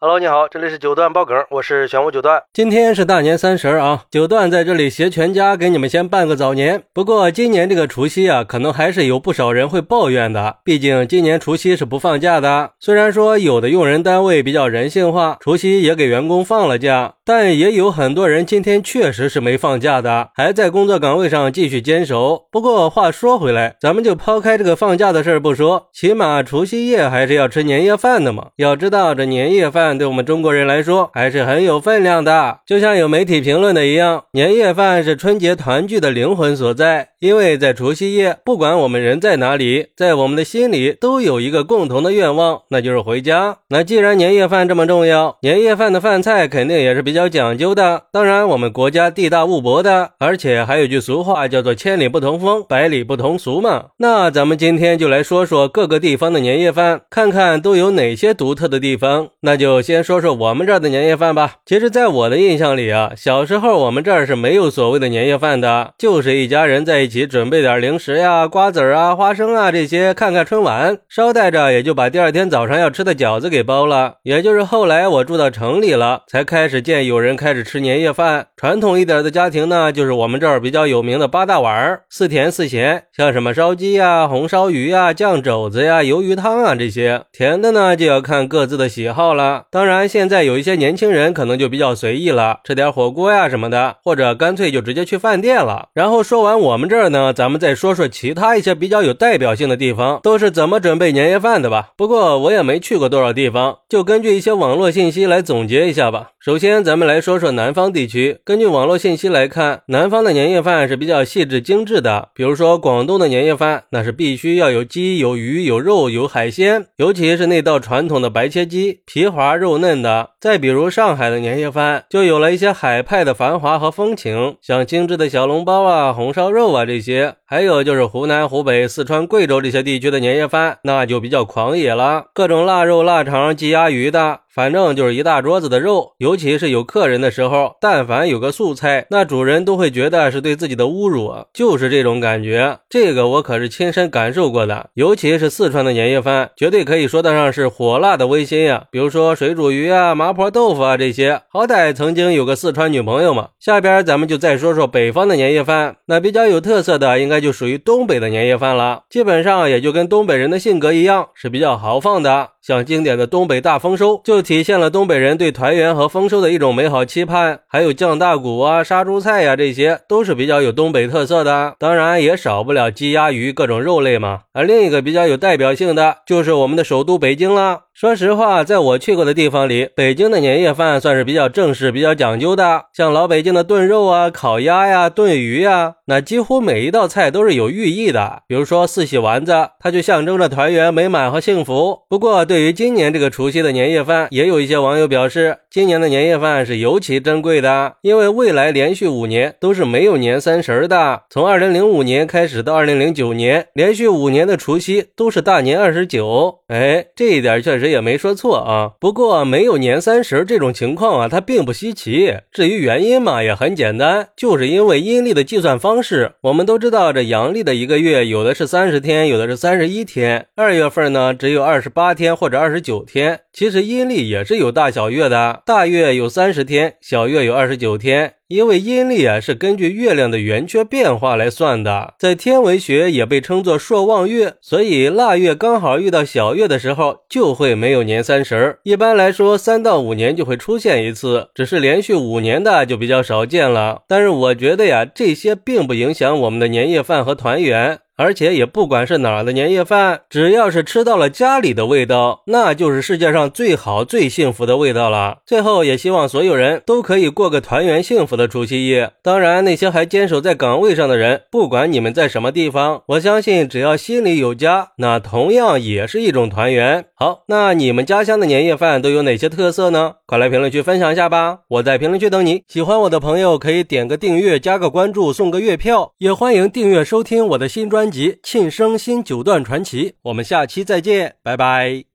Hello，你好，这里是九段爆梗，我是玄武九段。今天是大年三十啊，九段在这里携全家给你们先办个早年。不过今年这个除夕啊，可能还是有不少人会抱怨的，毕竟今年除夕是不放假的。虽然说有的用人单位比较人性化，除夕也给员工放了假，但也有很多人今天确实是没放假的，还在工作岗位上继续坚守。不过话说回来，咱们就抛开这个放假的事儿不说，起码除夕夜还是要吃年夜饭的嘛。要知道这年夜饭。对我们中国人来说还是很有分量的，就像有媒体评论的一样，年夜饭是春节团聚的灵魂所在。因为在除夕夜，不管我们人在哪里，在我们的心里都有一个共同的愿望，那就是回家。那既然年夜饭这么重要，年夜饭的饭菜肯定也是比较较讲究的。当然，我们国家地大物博的，而且还有句俗话叫做“千里不同风，百里不同俗”嘛。那咱们今天就来说说各个地方的年夜饭，看看都有哪些独特的地方。那就先说说我们这儿的年夜饭吧。其实，在我的印象里啊，小时候我们这儿是没有所谓的年夜饭的，就是一家人在一。起准备点零食呀，瓜子啊、花生啊这些，看看春晚，捎带着也就把第二天早上要吃的饺子给包了。也就是后来我住到城里了，才开始见有人开始吃年夜饭。传统一点的家庭呢，就是我们这儿比较有名的八大碗儿，四甜四咸，像什么烧鸡呀、红烧鱼呀、酱肘子呀、鱿鱼汤啊这些。甜的呢，就要看各自的喜好了。当然，现在有一些年轻人可能就比较随意了，吃点火锅呀什么的，或者干脆就直接去饭店了。然后说完我们这。这儿呢，咱们再说说其他一些比较有代表性的地方，都是怎么准备年夜饭的吧。不过我也没去过多少地方，就根据一些网络信息来总结一下吧。首先，咱们们来说说南方地区。根据网络信息来看，南方的年夜饭是比较细致精致的。比如说广东的年夜饭，那是必须要有鸡、有鱼、有肉、有海鲜，尤其是那道传统的白切鸡，皮滑肉嫩的。再比如上海的年夜饭，就有了一些海派的繁华和风情，像精致的小笼包啊、红烧肉啊。这些还有就是湖南、湖北、四川、贵州这些地区的年夜饭，那就比较狂野了，各种腊肉、腊肠、鸡鸭鱼的。反正就是一大桌子的肉，尤其是有客人的时候，但凡有个素菜，那主人都会觉得是对自己的侮辱，就是这种感觉。这个我可是亲身感受过的，尤其是四川的年夜饭，绝对可以说得上是火辣的温馨呀。比如说水煮鱼啊、麻婆豆腐啊这些，好歹曾经有个四川女朋友嘛。下边咱们就再说说北方的年夜饭，那比较有特色的，应该就属于东北的年夜饭了。基本上也就跟东北人的性格一样，是比较豪放的。像经典的东北大丰收，就体现了东北人对团圆和丰收的一种美好期盼。还有酱大骨啊、杀猪菜呀，这些都是比较有东北特色的。当然也少不了鸡鸭鱼各种肉类嘛。而另一个比较有代表性的，就是我们的首都北京了。说实话，在我去过的地方里，北京的年夜饭算是比较正式、比较讲究的。像老北京的炖肉啊、烤鸭呀、炖鱼呀，那几乎每一道菜都是有寓意的。比如说四喜丸子，它就象征着团圆、美满和幸福。不过，对对于今年这个除夕的年夜饭，也有一些网友表示，今年的年夜饭是尤其珍贵的，因为未来连续五年都是没有年三十的。从二零零五年开始到二零零九年，连续五年的除夕都是大年二十九。哎，这一点确实。也没说错啊，不过没有年三十这种情况啊，它并不稀奇。至于原因嘛，也很简单，就是因为阴历的计算方式。我们都知道，这阳历的一个月有的是三十天，有的是三十一天。二月份呢，只有二十八天或者二十九天。其实阴历也是有大小月的，大月有三十天，小月有二十九天。因为阴历啊是根据月亮的圆缺变化来算的，在天文学也被称作朔望月，所以腊月刚好遇到小月的时候，就会没有年三十儿。一般来说，三到五年就会出现一次，只是连续五年的就比较少见了。但是我觉得呀，这些并不影响我们的年夜饭和团圆。而且也不管是哪儿的年夜饭，只要是吃到了家里的味道，那就是世界上最好、最幸福的味道了。最后，也希望所有人都可以过个团圆幸福的除夕夜。当然，那些还坚守在岗位上的人，不管你们在什么地方，我相信只要心里有家，那同样也是一种团圆。好，那你们家乡的年夜饭都有哪些特色呢？快来评论区分享一下吧！我在评论区等你。喜欢我的朋友可以点个订阅、加个关注、送个月票，也欢迎订阅收听我的新专。集《庆生新九段传奇》，我们下期再见，拜拜。